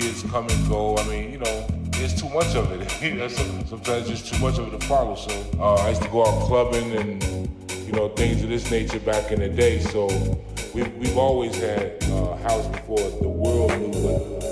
kids come and go. I mean, you know, it's too much of it. Sometimes it's too much of it to follow. So uh, I used to go out clubbing and you know things of this nature back in the day. So we've, we've always had uh, house before the world knew what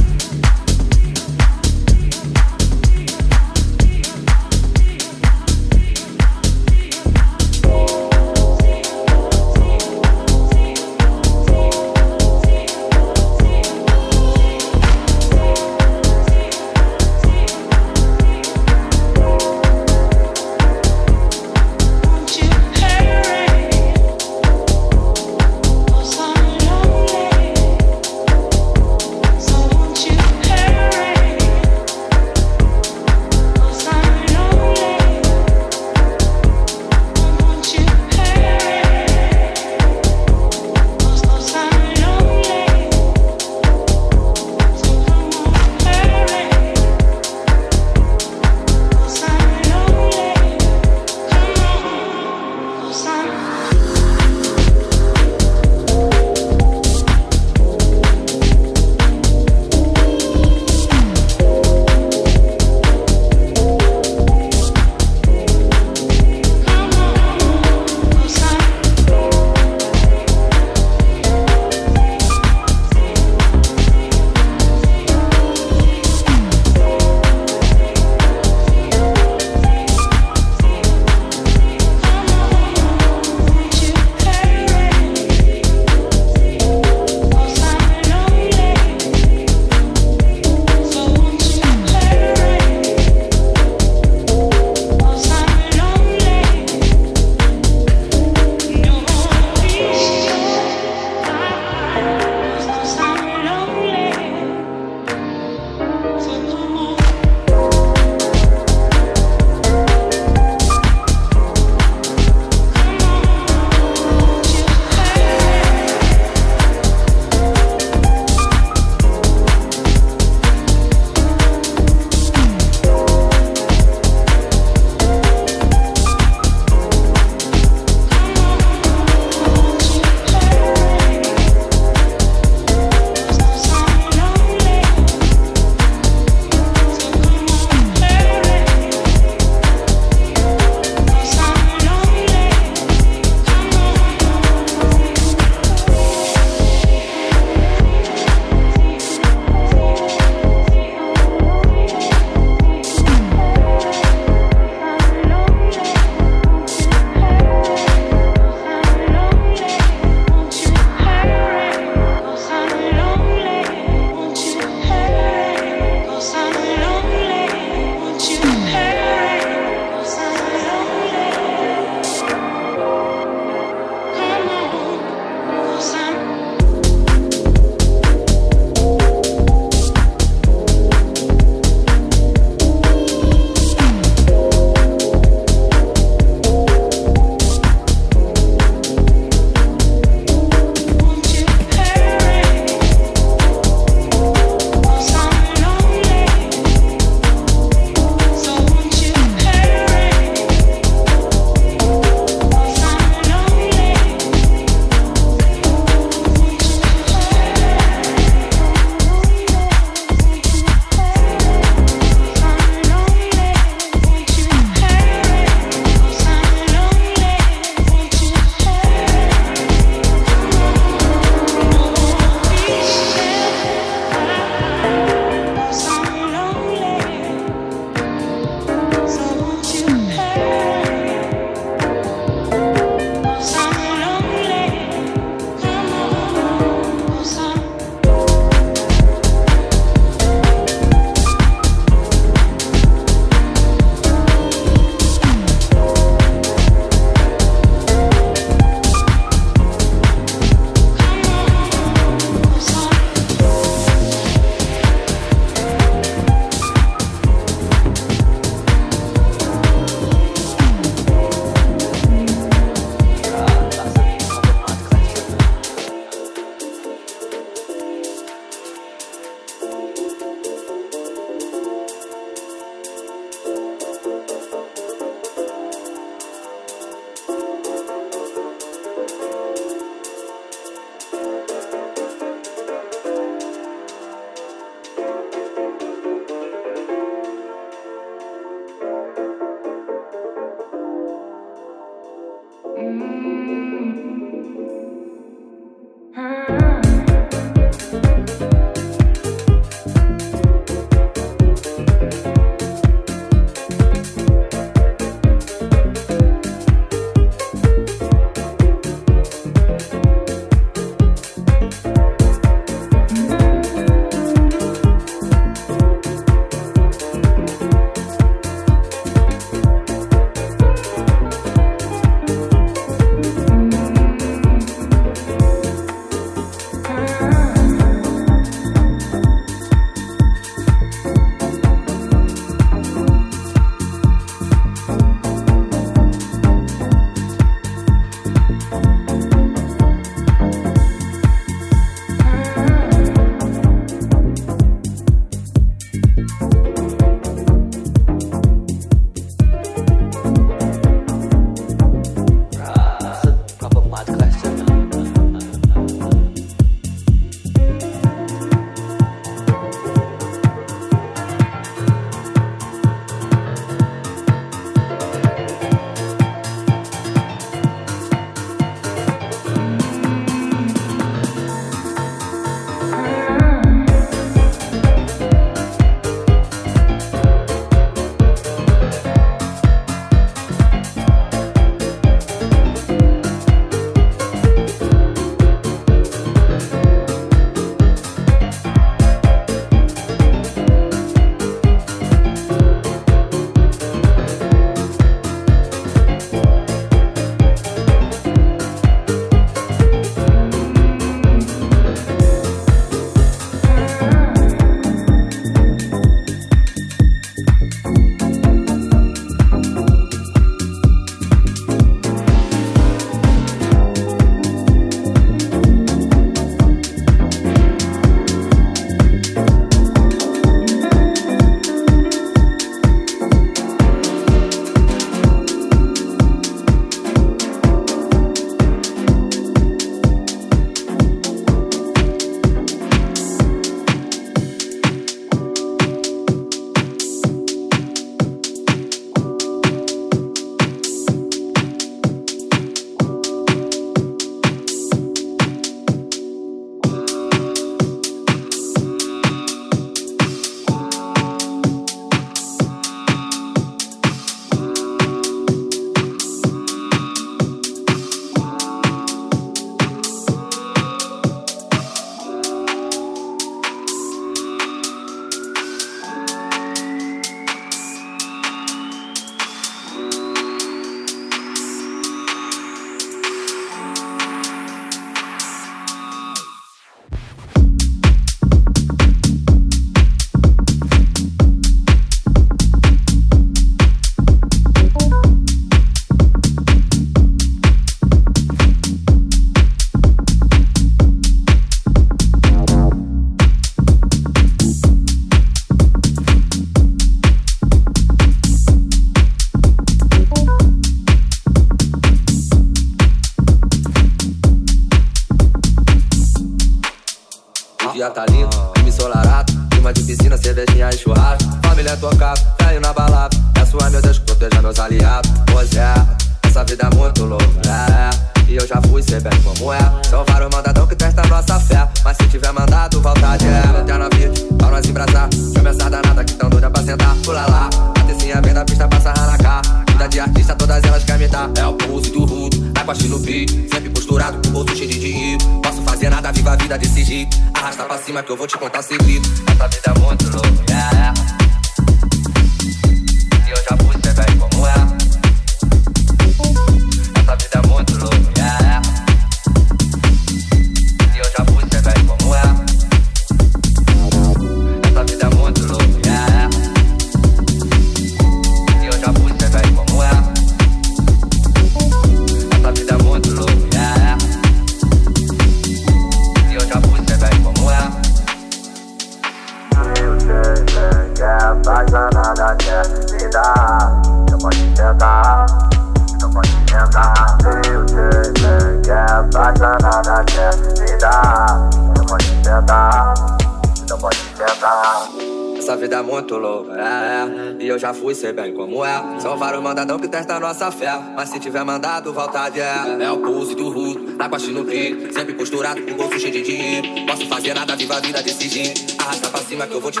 nossa fé. Mas se tiver mandado, vontade é. É o pulse do rudo, na costa no pique. Sempre posturado com bolso cheio de dinheiro. Posso fazer nada, viva a vida desse jeito. Arrasta pra cima que eu vou te